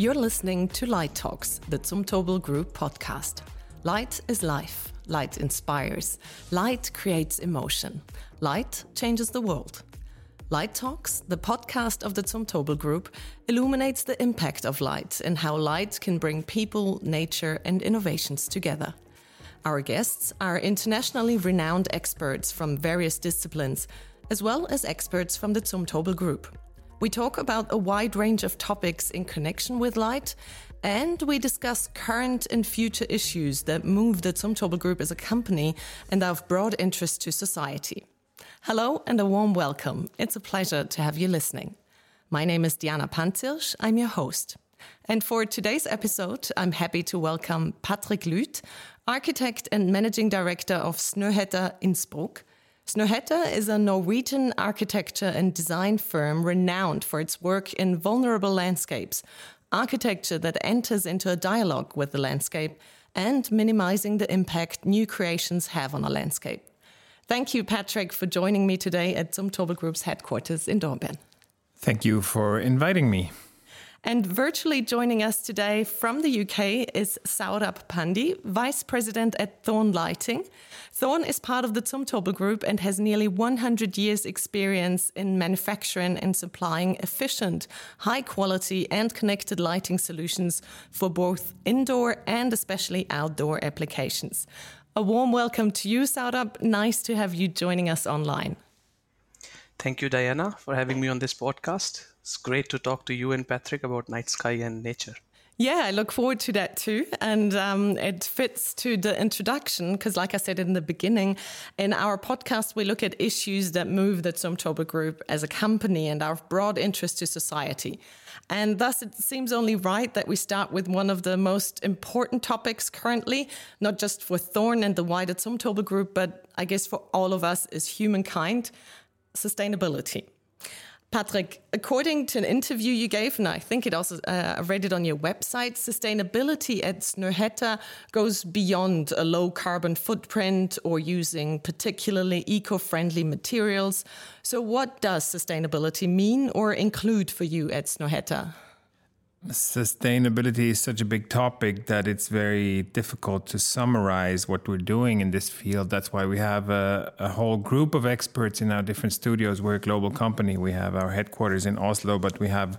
You're listening to Light Talks, the Zumtobel Group podcast. Light is life. Light inspires. Light creates emotion. Light changes the world. Light Talks, the podcast of the Zumtobel Group, illuminates the impact of light and how light can bring people, nature, and innovations together. Our guests are internationally renowned experts from various disciplines, as well as experts from the Zumtobel Group. We talk about a wide range of topics in connection with light, and we discuss current and future issues that move the Zumtobel Group as a company and are of broad interest to society. Hello and a warm welcome. It's a pleasure to have you listening. My name is Diana Panzirsch. I'm your host. And for today's episode, I'm happy to welcome Patrick Lüth, architect and managing director of Snøhetta Innsbruck. Snøhetta is a Norwegian architecture and design firm renowned for its work in vulnerable landscapes, architecture that enters into a dialogue with the landscape, and minimizing the impact new creations have on a landscape. Thank you, Patrick, for joining me today at Zumtobel Group's headquarters in Dornbirn. Thank you for inviting me. And virtually joining us today from the UK is Saurabh Pandhi, Vice President at Thorn Lighting. Thorn is part of the Zumtobel Group and has nearly 100 years' experience in manufacturing and supplying efficient, high quality, and connected lighting solutions for both indoor and especially outdoor applications. A warm welcome to you, Saurabh. Nice to have you joining us online. Thank you, Diana, for having me on this podcast. It's great to talk to you and Patrick about night sky and nature. Yeah, I look forward to that too. And um, it fits to the introduction because, like I said in the beginning, in our podcast, we look at issues that move the Zumtobel Group as a company and our broad interest to society. And thus, it seems only right that we start with one of the most important topics currently, not just for Thorn and the wider Zumtobel Group, but I guess for all of us as humankind sustainability. Patrick, according to an interview you gave, and I think it also uh, I read it on your website, sustainability at Snøhetta goes beyond a low carbon footprint or using particularly eco-friendly materials. So, what does sustainability mean or include for you at Snøhetta? Sustainability is such a big topic that it's very difficult to summarize what we're doing in this field. That's why we have a, a, whole group of experts in our different studios. We're a global company. We have our headquarters in Oslo, but we have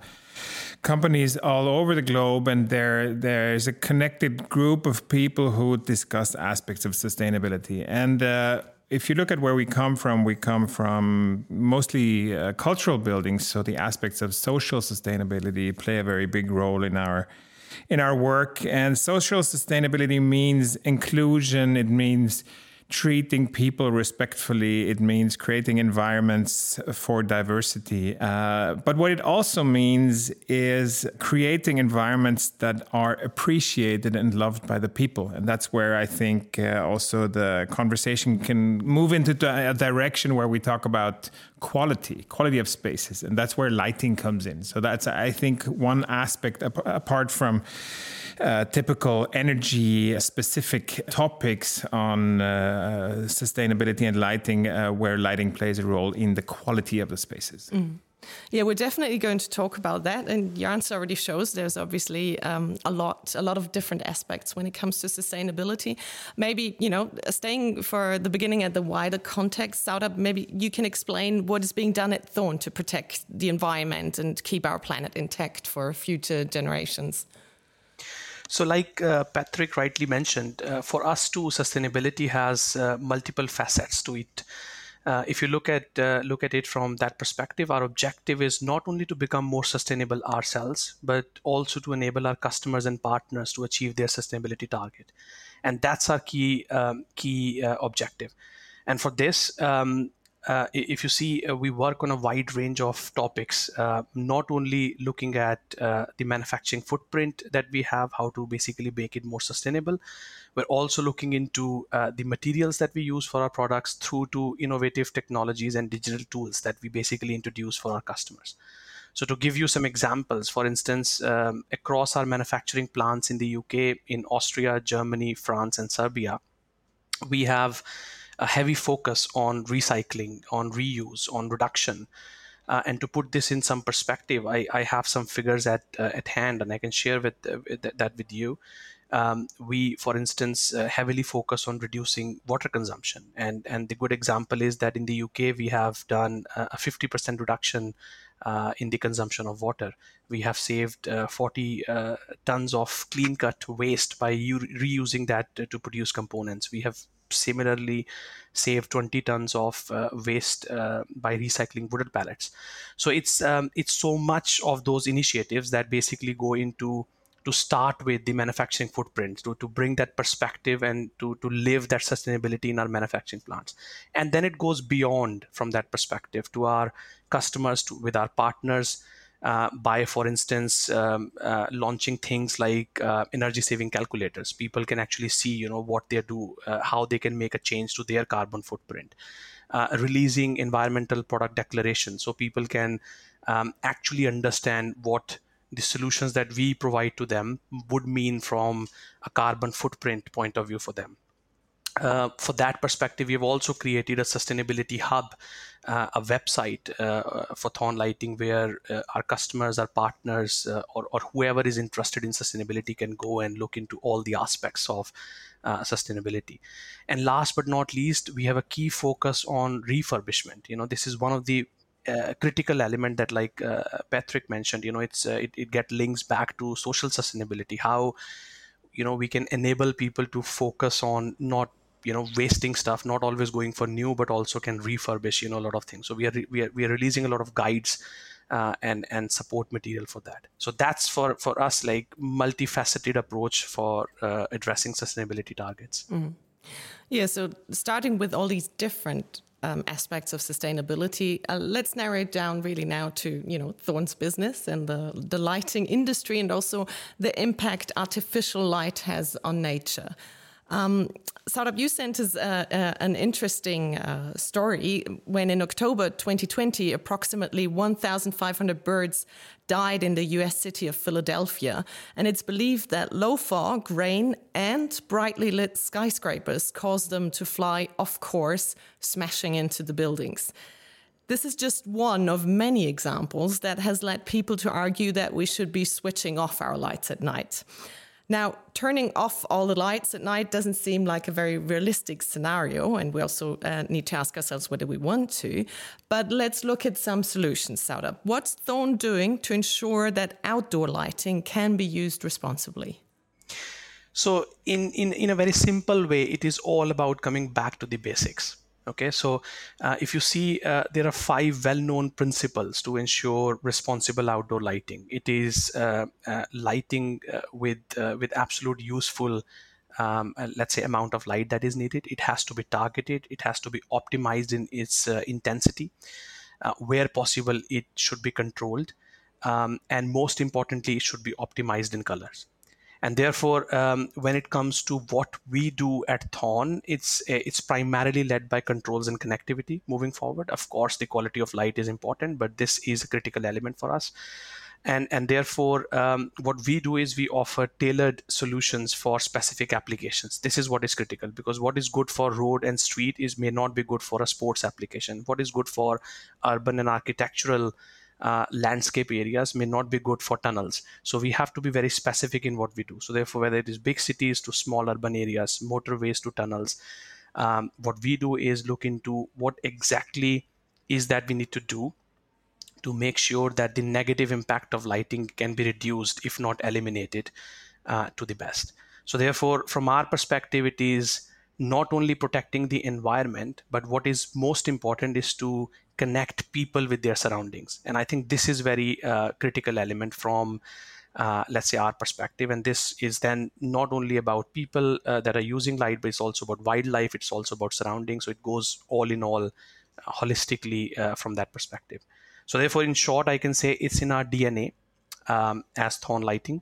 companies all over the globe, and there there's a connected group of people who discuss aspects of sustainability. And uh, if you look at where we come from, we come from mostly uh, cultural buildings. So the aspects of social sustainability play a very big role in our in our work. And social sustainability means inclusion. It means treating people respectfully. It means creating environments for diversity. Uh, but what it also means is creating environments that are appreciated and loved by the people. And that's where I think uh, also the conversation can move into a direction where we talk about quality, quality of spaces. And that's where lighting comes in. So that's, I think, one aspect apart from uh, typical energy specific topics on uh, sustainability and lighting, uh, where lighting plays a role in the quality of the spaces. Mm. Yeah, we're definitely going to talk about that, and your answer already shows there's obviously um, a lot, a lot of different aspects when it comes to sustainability. Maybe you know, staying for the beginning at the wider context, Saurabh, maybe you can explain what is being done at Thorn to protect the environment and keep our planet intact for future generations. So, like uh, Patrick rightly mentioned, uh, for us too, sustainability has uh, multiple facets to it. Uh, if you look at uh, look at it from that perspective, our objective is not only to become more sustainable ourselves, but also to enable our customers and partners to achieve their sustainability target, and that's our key um, key uh, objective. And for this, um, uh, if you see, uh, we work on a wide range of topics, uh, not only looking at uh, the manufacturing footprint that we have, how to basically make it more sustainable. We're also looking into uh, the materials that we use for our products through to innovative technologies and digital tools that we basically introduce for our customers. So, to give you some examples, for instance, um, across our manufacturing plants in the UK, in Austria, Germany, France, and Serbia, we have a heavy focus on recycling, on reuse, on reduction. Uh, and to put this in some perspective, I, I have some figures at uh, at hand, and I can share with, uh, with that with you. Um, we, for instance, uh, heavily focus on reducing water consumption, and and the good example is that in the UK we have done a 50% reduction uh, in the consumption of water. We have saved uh, 40 uh, tons of clean cut waste by u- reusing that to produce components. We have similarly save 20 tons of uh, waste uh, by recycling wooden pallets. So it's um, it's so much of those initiatives that basically go into to start with the manufacturing footprint to, to bring that perspective and to, to live that sustainability in our manufacturing plants and then it goes beyond from that perspective to our customers to, with our partners uh, by, for instance, um, uh, launching things like uh, energy saving calculators. People can actually see, you know, what they do, uh, how they can make a change to their carbon footprint. Uh, releasing environmental product declarations so people can um, actually understand what the solutions that we provide to them would mean from a carbon footprint point of view for them. Uh, for that perspective, we've also created a sustainability hub, uh, a website uh, for Thorn Lighting where uh, our customers, our partners, uh, or, or, whoever is interested in sustainability can go and look into all the aspects of uh, sustainability. And last but not least, we have a key focus on refurbishment. You know, this is one of the critical element that like Patrick mentioned, you know, it's it, it get links back to social sustainability, how you know we can enable people to focus on not you know wasting stuff not always going for new but also can refurbish you know a lot of things so we are re- we are, we are releasing a lot of guides uh, and and support material for that so that's for for us like multifaceted approach for uh, addressing sustainability targets mm. yeah so starting with all these different um, aspects of sustainability. Uh, let's narrow it down really now to you know Thorn's business and the the lighting industry, and also the impact artificial light has on nature. Um, Saurabh, you sent us uh, uh, an interesting uh, story when in October 2020, approximately 1,500 birds died in the US city of Philadelphia. And it's believed that low fog, rain, and brightly lit skyscrapers caused them to fly off course, smashing into the buildings. This is just one of many examples that has led people to argue that we should be switching off our lights at night. Now, turning off all the lights at night doesn't seem like a very realistic scenario, and we also uh, need to ask ourselves whether we want to. But let's look at some solutions, Saurabh. What's Thorn doing to ensure that outdoor lighting can be used responsibly? So, in, in, in a very simple way, it is all about coming back to the basics okay so uh, if you see uh, there are five well-known principles to ensure responsible outdoor lighting. It is uh, uh lighting uh, with uh, with absolute useful um, let's say amount of light that is needed. It has to be targeted. It has to be optimized in its intensity where possible it should be controlled um, and most importantly it should be optimized in colors and therefore um, when it comes to what we do at thorn it's it's primarily led by controls and connectivity moving forward. Of course the quality of light is important but this is a critical element for us. And and therefore um, what we do is we offer tailored solutions for specific applications. This is what is critical because what is good for road and street is may not be good for a sports application. What is good for urban and architectural uh, landscape areas may not be good for tunnels. So we have to be very specific in what we do. So therefore, whether it is big cities to small urban areas, motorways to tunnels, um, what we do is look into what exactly is that we need to do to make sure that the negative impact of lighting can be reduced, if not eliminated, uh, to the best. So therefore, from our perspective, it is not only protecting the environment, but what is most important is to connect people with their surroundings. And I think this is very uh, critical element from uh, let's say our perspective. And this is then not only about people uh, that are using light but it's also about wildlife. It's also about surroundings. So it goes all in all uh, holistically uh, from that perspective. So therefore in short i can say it's in our dna um, as thorn lighting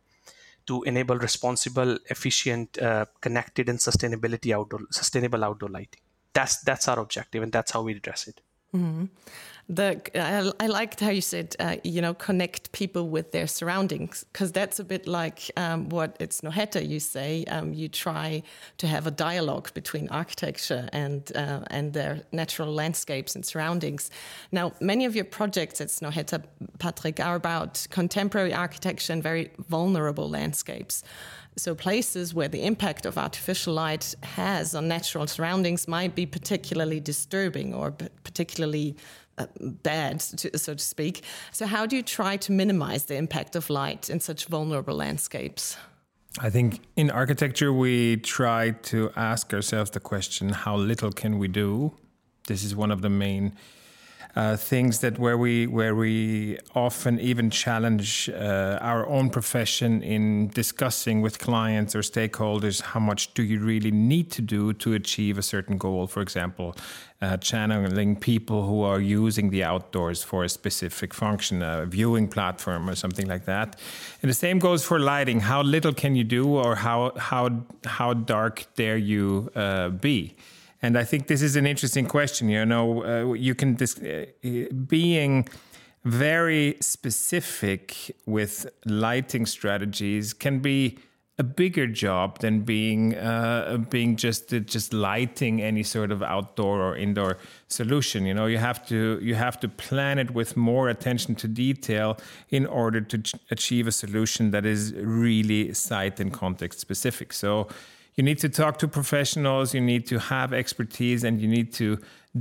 to enable responsible, efficient, uh, connected, and sustainability outdoor sustainable outdoor lighting. That's that's our objective, and that's how we address it. Mm-hmm. The I, I liked how you said uh, you know connect people with their surroundings because that's a bit like um, what at Snøhetta you say. Um, you try to have a dialogue between architecture and uh, and their natural landscapes and surroundings. Now, many of your projects at Snøhetta, Patrick, are about contemporary architecture and very vulnerable landscapes. So, places where the impact of artificial light has on natural surroundings might be particularly disturbing or particularly Uh, bad, to, so to speak. So, how do you try to minimize the impact of light in such vulnerable landscapes? I think in architecture, we try to ask ourselves the question how little can we do? This is one of the main uh, things that where we where we often even challenge uh, our own profession in discussing with clients or stakeholders how much do you really need to do to achieve a certain goal? For example uh, channeling people who are using the outdoors for a specific function a viewing platform or something like that. And the same goes for lighting. How little can you do or how how how dark dare you uh, be and I think this is an interesting question. You know, uh, you can dis- uh, being very specific with lighting strategies can be a bigger job than being uh, being just uh, just lighting any sort of outdoor or indoor solution. You know, you have to you have to plan it with more attention to detail in order to ch- achieve a solution that is really site and context specific. So you need to talk to professionals, you need to have expertise, and you need to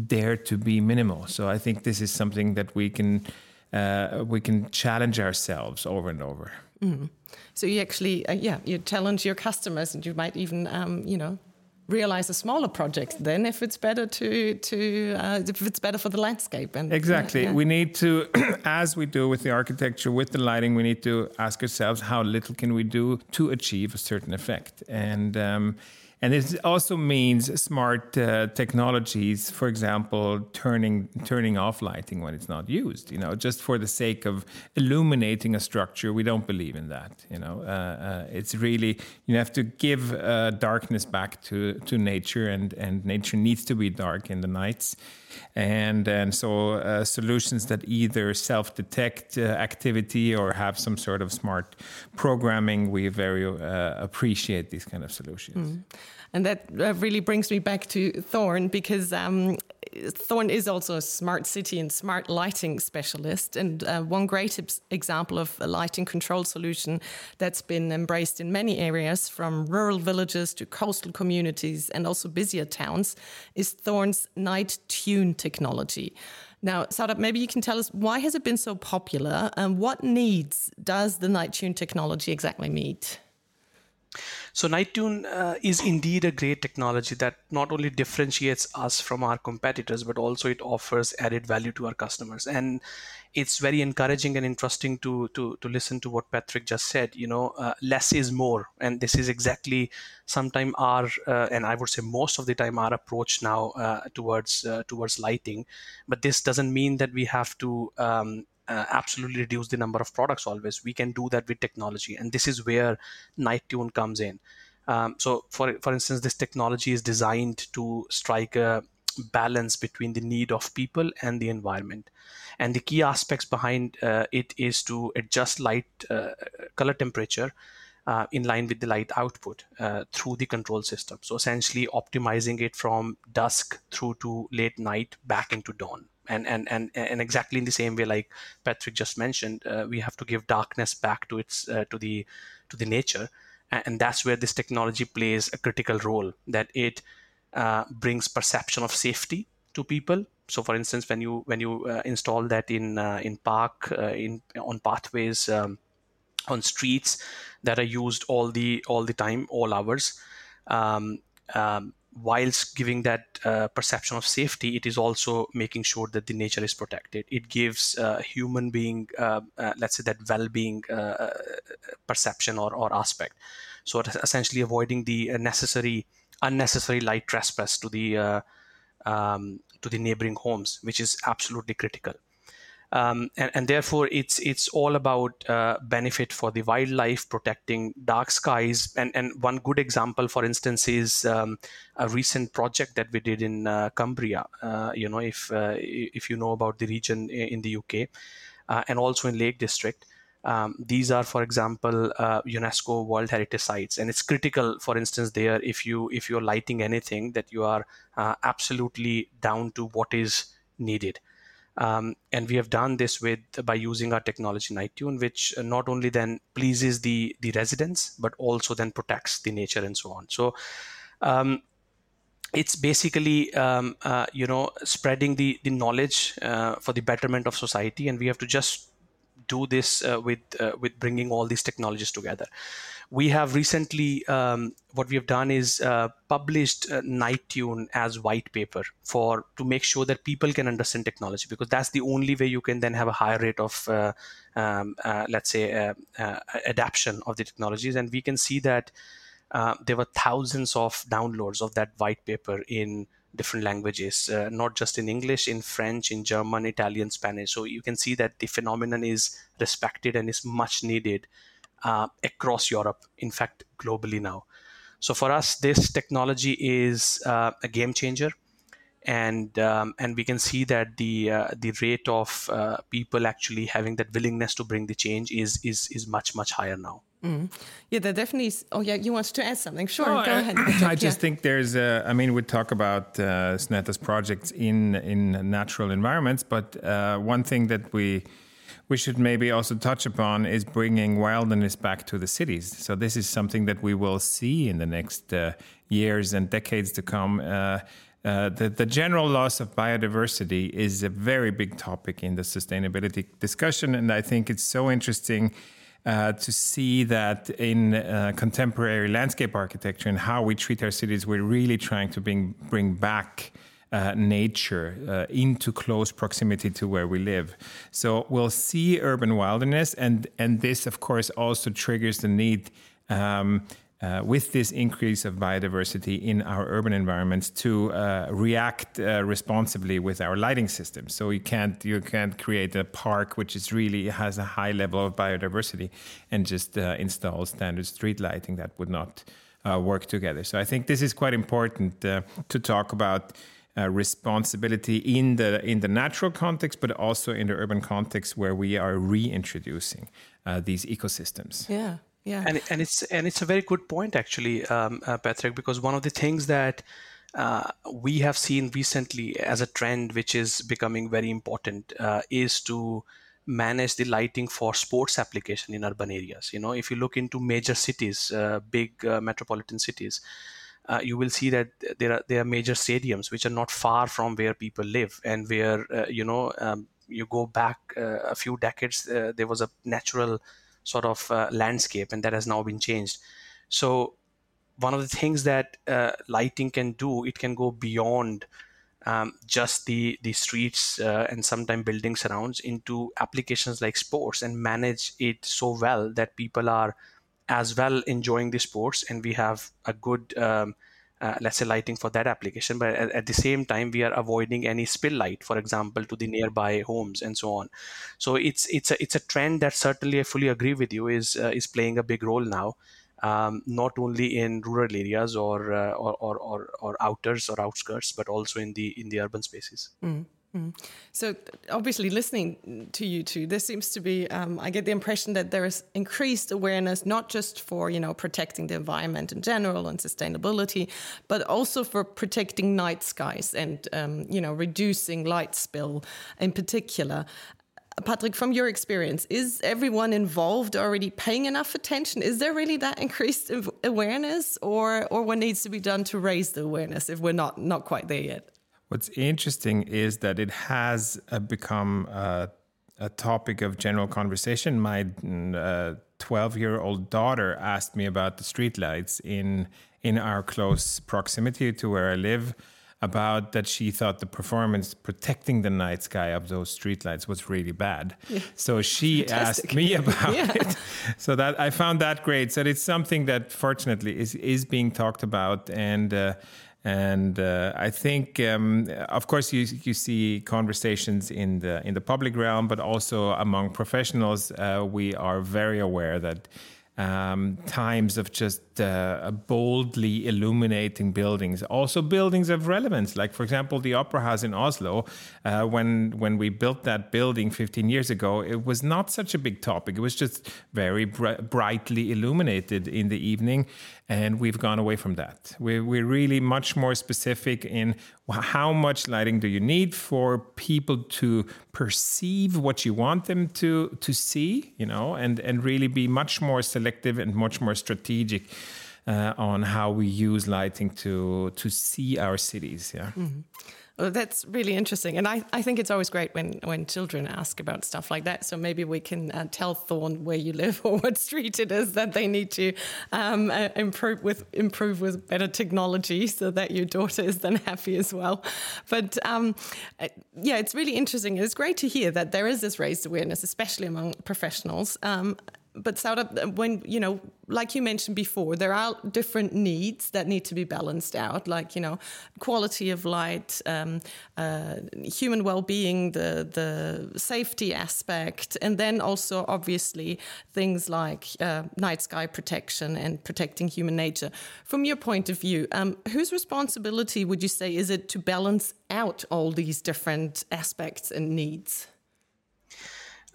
dare to be minimal. So I think this is something that we can uh, we can challenge ourselves over and over. Mm. So you actually, uh, yeah, you challenge your customers, and you might even, um, you know, realize a smaller project then if it's better to to uh, if it's better for the landscape and exactly yeah, yeah. we need to as we do with the architecture with the lighting we need to ask ourselves how little can we do to achieve a certain effect and um, and it also means smart uh, technologies, for example, turning turning off lighting when it's not used. You know, just for the sake of illuminating a structure, we don't believe in that. You know, uh, uh, it's really you have to give uh, darkness back to to nature, and and nature needs to be dark in the nights and and so uh, solutions that either self-detect uh, activity or have some sort of smart programming we very uh, appreciate these kind of solutions mm. And that really brings me back to thorn because um, Thorn is also a smart city and smart lighting specialist. And uh, one great example of a lighting control solution that's been embraced in many areas, from rural villages to coastal communities and also busier towns, is Thorn's Night Tune technology. Now, Saurabh, maybe you can tell us why has it been so popular and what needs does the Night Tune technology exactly meet? So Nighttune uh, is indeed a great technology that not only differentiates us from our competitors, but also it offers added value to our customers. And it's very encouraging and interesting to to to listen to what Patrick just said. You know, uh, less is more, and this is exactly sometime our uh, and I would say most of the time our approach now uh, towards uh, towards lighting. But this doesn't mean that we have to um, uh, absolutely reduce the number of products always. We can do that with technology and this is where nighttune comes in. Um, so for for instance this technology is designed to strike a balance between the need of people and the environment. And the key aspects behind uh, it is to adjust light uh, color temperature uh, in line with the light output uh, through the control system. So essentially optimizing it from dusk through to late night back into dawn. And and and and exactly in the same way like patrick just mentioned uh, we have to give darkness back to its uh, to the to the nature. And that's where this technology plays a critical role that it uh, brings perception of safety to people. So for instance when you when you uh, install that in uh, in park uh, in on pathways um, on streets that are used all the all the time all hours um, um, whilst giving that uh, perception of safety, it is also making sure that the nature is protected. It gives uh, human being, uh, uh let's say, that well-being uh, uh, perception or, or aspect. So essentially avoiding the necessary, unnecessary light trespass to the um, to the neighboring homes, which is absolutely critical. Um, and, and, therefore it's it's all about uh, benefit for the wildlife, protecting dark skies. And, and one good example, for instance, is um, a recent project that we did in uh, Cumbria. Uh, you know, if uh, if you know about the region in the UK, uh, and also in Lake District. Um, these are, for example, uh, UNESCO World Heritage Sites, and it's critical. For instance, there if you if you're lighting anything, that you are absolutely down to what is needed. Um, and we have done this with by using our technology Nighttune, which not only then pleases the the residents, but also then protects the nature and so on. So um, it's basically um, uh, you know spreading the the knowledge uh, for the betterment of society, and we have to just do this uh, with uh, with bringing all these technologies together we have recently um, what we have done is uh, published uh, Nighttune as white paper for to make sure that people can understand technology because that's the only way you can then have a higher rate of uh, um, uh, let's say uh, uh, adaption of the technologies. And we can see that there were thousands of downloads of that white paper in different languages not just in english in french in german italian spanish. So you can see that the phenomenon is respected and is much needed uh, across Europe, in fact, globally now. So for us, this technology is uh, a game changer, and um, and we can see that the uh, the rate of uh, people actually having that willingness to bring the change is is is much much higher now. Mm. Yeah, there definitely. Is, oh, yeah, you wanted to add something? Sure, go I, ahead. I just yeah. think there's. A, I mean, we talk about uh, Snøhetta's projects in in natural environments, but uh, one thing that we we should maybe also touch upon is bringing wilderness back to the cities. So this is something that we will see in the next uh, years and decades to come. Uh, uh, the, the, general loss of biodiversity is a very big topic in the sustainability discussion, and I think it's so interesting uh, to see that in uh, contemporary landscape architecture and how we treat our cities, we're really trying to bring bring back uh, nature uh, into close proximity to where we live. So we'll see urban wilderness, and and this of course also triggers the need. Um, uh, with this increase of biodiversity in our urban environments to uh, react uh, responsibly with our lighting systems. So you can't you can't create a park which is really has a high level of biodiversity and just uh, install standard street lighting that would not uh, work together. So I think this is quite important to talk about uh, responsibility in the in the natural context, but also in the urban context where we are reintroducing uh, these ecosystems. Yeah, yeah, and and it's and it's a very good point actually, um, uh, Patrick, because one of the things that uh, we have seen recently as a trend, which is becoming very important, uh, is to manage the lighting for sports application in urban areas. You know, if you look into major cities, uh, big metropolitan cities uh, you will see that there are there are major stadiums which are not far from where people live and where uh, you know um, you go back uh, a few decades uh, there was a natural sort of uh, landscape and that has now been changed. So one of the things that uh, lighting can do it can go beyond um, just the the streets and sometimes building surrounds into applications like sports and manage it so well that people are as well enjoying the sports and we have a good um, uh, let's say lighting for that application. But at, at, the same time we are avoiding any spill light for example to the nearby homes and so on. So it's it's a it's a trend that certainly i fully agree with you is uh, is playing a big role now um, not only in rural areas or, uh, or, or, or or outers or outskirts but also in the in the urban spaces. Mm. Mm. So, obviously, listening to you two, there seems to be, um, I get the impression that there is increased awareness, not just for, you know, protecting the environment in general and sustainability, but also for protecting night skies and, um, you know, reducing light spill in particular. Patrick, from your experience, is everyone involved already paying enough attention? Is there really that increased awareness, or or what needs to be done to raise the awareness if we're not not quite there yet? What's interesting is that it has uh, become a, a, topic of general conversation. My 12 uh, year old daughter asked me about the streetlights in, in our close proximity to where I live. About that, she thought the performance protecting the night sky of those streetlights was really bad. Yeah. So she Fantastic. asked me about yeah. it. So that I found that great. So it's something that fortunately is is being talked about and. And uh, I think, um, of course, you you see conversations in the in the public realm, but also among professionals. Uh, we are very aware that um, times of just uh, boldly illuminating buildings, also buildings of relevance. Like, for example, the Opera House in Oslo. Uh, when when we built that building 15 years ago, it was not such a big topic. It was just very br- brightly illuminated in the evening, and we've gone away from that. We're, we're really much more specific in how much lighting do you need for people to perceive what you want them to to see, you know, and and really be much more selective and much more strategic. Uh, on how we use lighting to to see our cities, yeah. Mm-hmm. Well, that's really interesting, and I, I think it's always great when, when children ask about stuff like that. So maybe we can uh, tell Thorn where you live or what street it is that they need to um, uh, improve with improve with better technology, so that your daughter is then happy as well. But um, uh, yeah, it's really interesting. It's great to hear that there is this raised awareness, especially among professionals. Um, but Saurabh, when you know, like you mentioned before, there are different needs that need to be balanced out, like you know, quality of light, um, uh, human well-being, the the safety aspect, and then also obviously things like uh, night sky protection and protecting human nature. From your point of view, um, whose responsibility would you say is it to balance out all these different aspects and needs?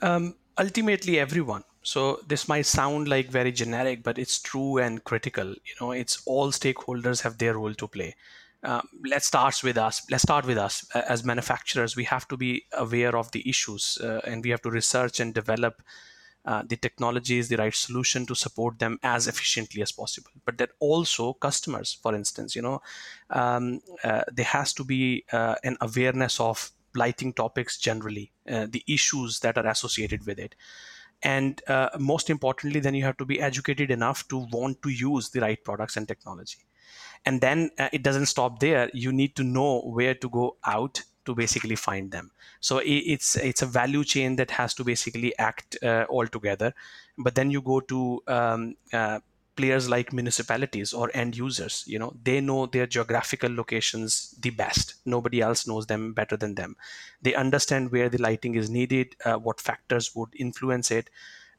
Um, ultimately, everyone so this might sound like very generic, but it's true and critical. You know, it's all stakeholders have their role to play. Um, let's start with us. Let's start with us as manufacturers. We have to be aware of the issues, uh, and we have to research and develop uh, the technologies, the right solution to support them as efficiently as possible. But that also customers, for instance, you know, um, uh, there has to be uh, an awareness of blighting topics generally, uh, the issues that are associated with it and uh, most importantly then you have to be educated enough to want to use the right products and technology. And then uh, it doesn't stop there. You need to know where to go out to basically find them. So it's it's a value chain that has to basically act uh, all together. But then you go to um, uh, players like municipalities or end users you know they know their geographical locations the best. Nobody else knows them better than them. They understand where the lighting is needed uh, what factors would influence it.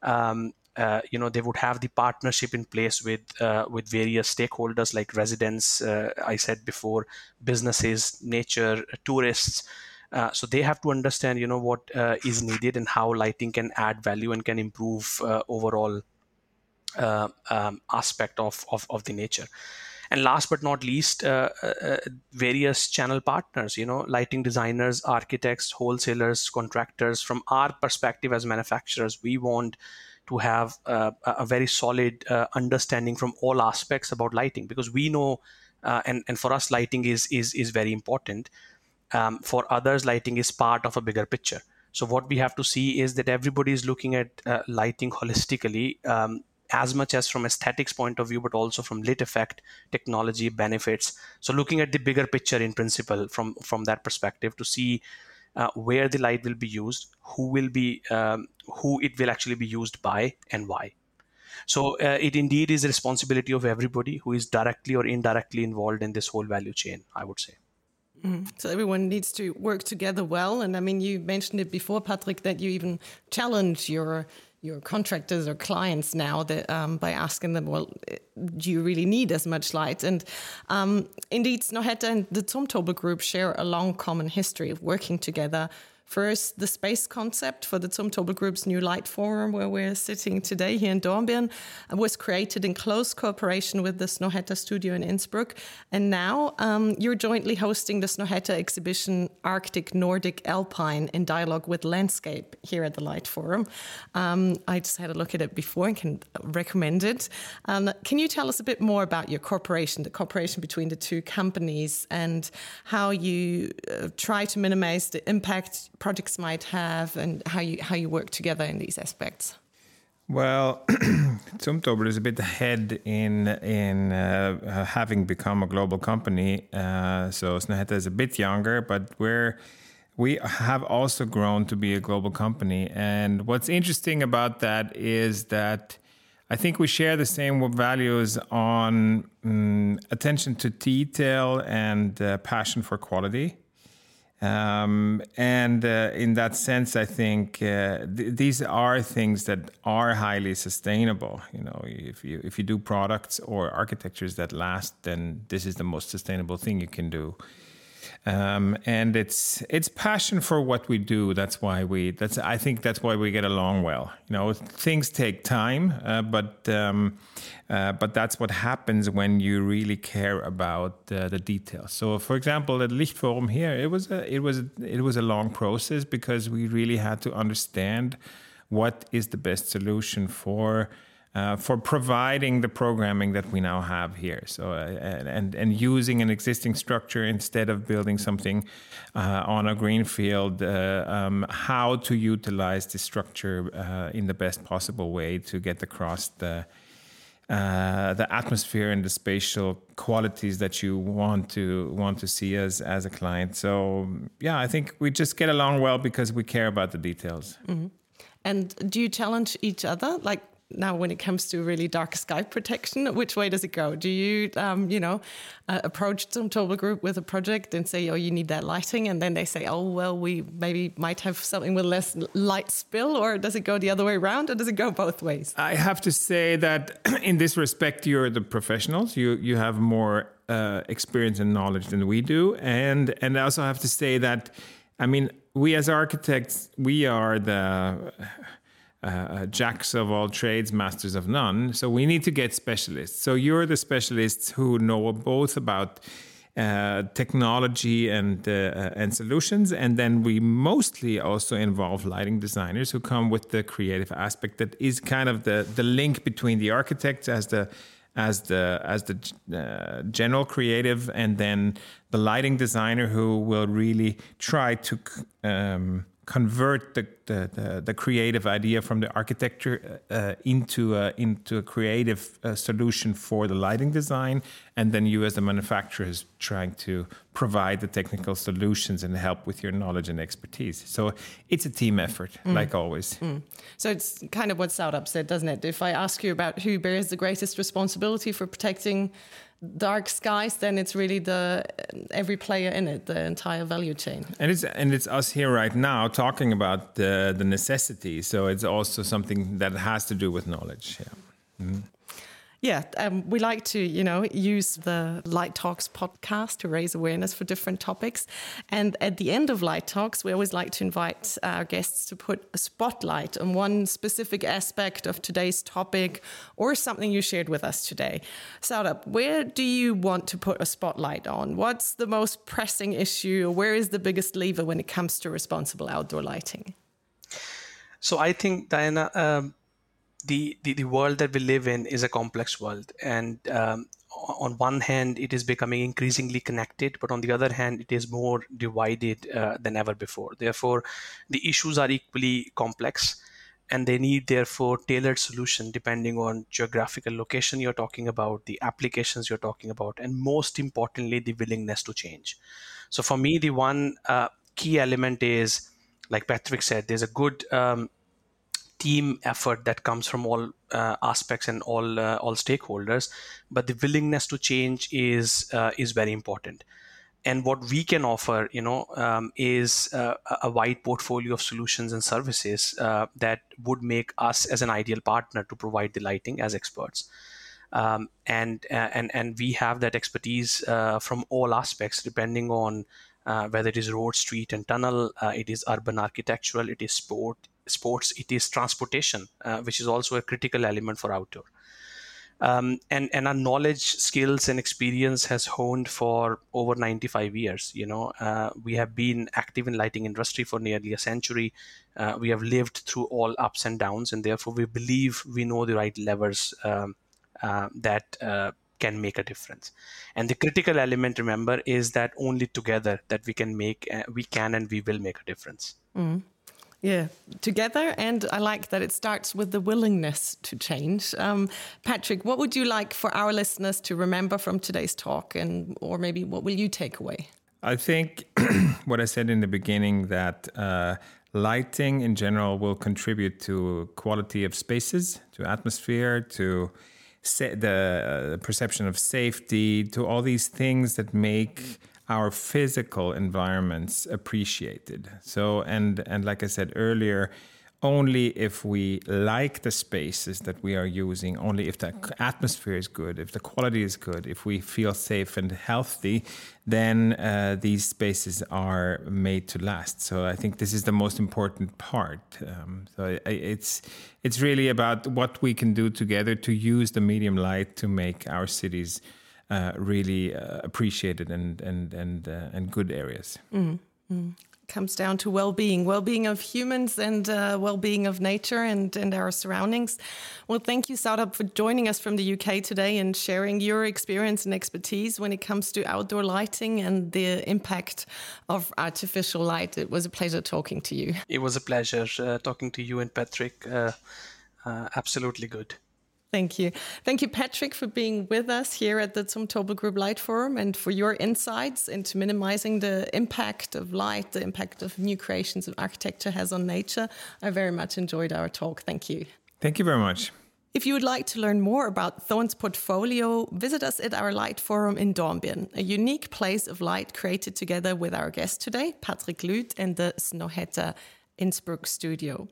Um, uh, you know they would have the partnership in place with uh, with various stakeholders like residents uh, i said before businesses nature tourists. Uh, so they have to understand you know what uh, is needed and how lighting can add value and can improve overall uh, um, aspect of, of, of the nature. And last but not least uh, uh, uh, various channel partners you know lighting designers architects wholesalers contractors. From our perspective as manufacturers we want to have uh, a very solid uh, understanding from all aspects about lighting because we know and and for us lighting is is is very important. Um, for others lighting is part of a bigger picture. So what we have to see is that everybody is looking at lighting holistically um, as much as from aesthetics point of view but also from lit effect technology benefits. So looking at the bigger picture in principle from from that perspective to see uh, where the light will be used who will be um, who it will actually be used by and why. So uh, it indeed is a responsibility of everybody who is directly or indirectly involved in this whole value chain i would say. Mm-hmm. So everyone needs to work together well, and I mean, you mentioned it before, Patrick, that you even challenge your your contractors or clients now that um, by asking them, well, do you really need as much light? And um, indeed, Snøhetta and the Zumtobel Group share a long common history of working together First, the space concept for the Zumtobel Group's new light forum, where we're sitting today here in Dornbirn, uh, was created in close cooperation with the Snøhetta studio in Innsbruck. And now um, you're jointly hosting the Snøhetta exhibition Arctic, Nordic, Alpine in dialogue with landscape here at the Light Forum. Um, I just had a look at it before and can recommend it. Um, can you tell us a bit more about your cooperation, the cooperation between the two companies, and how you uh, try to minimize the impact projects might have and how you how you work together in these aspects? Well, Zumtobel is a bit ahead in in uh, having become a global company. Uh, so Snøhetta is a bit younger, but we're we have also grown to be a global company. And what's interesting about that is that I I think we share the same values on um, attention to detail and uh, passion for quality. Um, and uh, in that sense, I think uh, th- these are things that are highly sustainable. You know, if you if you do products or architectures that last, then this is the most sustainable thing you can do. Um, and it's it's passion for what we do. That's why we. That's I think that's why we get along well. You know, things take time, uh, but um, uh, but that's what happens when you really care about uh, the details. So, for example, at Lichtforum here, it was a it was a, it was a long process because we really had to understand what is the best solution for uh, for providing the programming that we now have here. So uh, and and using an existing structure instead of building something uh, on a greenfield. Uh, um, how to utilize the structure in the best possible way to get across the. Uh, the atmosphere and the spatial qualities that you want to want to see as as a client. So yeah, I think we just get along well because we care about the details. Mm-hmm. And do you challenge each other? Like now when it comes to really dark sky protection which way does it go? Do you um, you know uh, approach Zumtobel group with a project and say oh you need that lighting and then they say oh well we maybe might have something with less light spill or does it go the other way around or does it go both ways? I have to say that in this respect you're the professionals. You you have more uh, experience and knowledge than we do. And and i also have to say that i mean we as architects we are the uh, uh, jacks of all trades, masters of none. So we need to get specialists. So you're the specialists who know both about uh, technology and uh, uh, and solutions, and then we mostly also involve lighting designers who come with the creative aspect that is kind of the the link between the architects as the as the as the uh, general creative, and then the lighting designer who will really try to. Um, convert the, the, the, the, creative idea from the architecture uh, into, a, into a creative uh, solution for the lighting design. And then you, as the manufacturer, is trying to provide the technical solutions and help with your knowledge and expertise. So it's a team effort, mm. like always. Mm. So it's kind of what Saurabh said, doesn't it? If I ask you about who bears the greatest responsibility for protecting dark skies, then it's really the every player in it, the entire value chain. And it's and it's us here right now talking about the the necessity. So it's also something that has to do with knowledge. Yeah. Mm-hmm. Yeah, um, we like to, you know, use the Light Talks podcast to raise awareness for different topics. And at the end of Light Talks, we always like to invite our guests to put a spotlight on one specific aspect of today's topic or something you shared with us today. Saurabh, where do you want to put a spotlight on? What's the most pressing issue? Where is the biggest lever when it comes to responsible outdoor lighting? So I think, Diana, um, the, the, the world that we live in is a complex world. And um, on one hand it is becoming increasingly connected but on the other hand it is more divided uh, than ever before. Therefore the issues are equally complex and they need therefore tailored solution depending on geographical location you're talking about the applications you're talking about and most importantly the willingness to change. So for me the one uh, key element is like patrick said there's a good um, team effort that comes from all uh, aspects and all uh, all stakeholders but the willingness to change is uh, is very important. And what we can offer you know um, is uh, a wide portfolio of solutions and services uh, that would make us as an ideal partner to provide the lighting as experts. Um, and uh, and and we have that expertise from all aspects depending on uh, whether it is road, street, and tunnel, uh, it is urban architectural, it is sport, sports, it is transportation, uh, which is also a critical element for outdoor. Um, and and our knowledge, skills, and experience has honed for over 95 years. You know, uh, we have been active in lighting industry for nearly a century. Uh, we have lived through all ups and downs, and therefore we believe we know the right levers um, uh, that can make a difference and the critical element remember is that only together that we can make uh, we can and we will make a difference mm. Yeah, together. And I like that it starts with the willingness to change. Um, Patrick, what would you like for our listeners to remember from today's talk? And, or maybe what will you take away? I think what I said in the beginning that uh, lighting in general will contribute to quality of spaces, to atmosphere, to the uh, perception of safety, to all these things that make our physical environments appreciated. So, and and like I said earlier, only if we like the spaces that we are using, only if the atmosphere is good, if the quality is good, if we feel safe and healthy, then uh, these spaces are made to last. So I think this is the most important part. Um, so it's it's really about what we can do together to use the medium light to make our cities uh, really uh, appreciated and and and uh, and good areas. Mm. Mm. Comes down to well-being well-being of humans and uh, well-being of nature and, and our surroundings. Well thank you Saurabh for joining us from the uk today and sharing your experience and expertise when it comes to outdoor lighting and the impact of artificial light. It was a pleasure talking to you. It was a pleasure uh, talking to you and patrick. Uh, uh absolutely good Thank you. Thank you, Patrick, for being with us here at the Zumtobel Group Light Forum and for your insights into minimizing the impact of light, the impact of new creations of architecture has on nature. I very much enjoyed our talk. Thank you. Thank you very much. If you would like to learn more about Thorn's portfolio, visit us at our Light Forum in Dornbirn, a unique place of light created together with our guest today, Patrick Lüth, and the Snøhetta Innsbruck studio.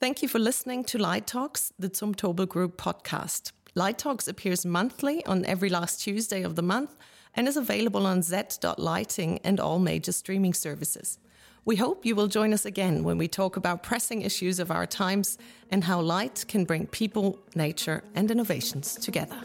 Thank you for listening to Light Talks, the Zumtobel Group podcast. Light Talks appears monthly on every last Tuesday of the month and is available on z.lighting and all major streaming services. We hope you will join us again when we talk about pressing issues of our times and how light can bring people, nature, and innovations together.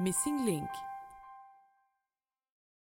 Missing Link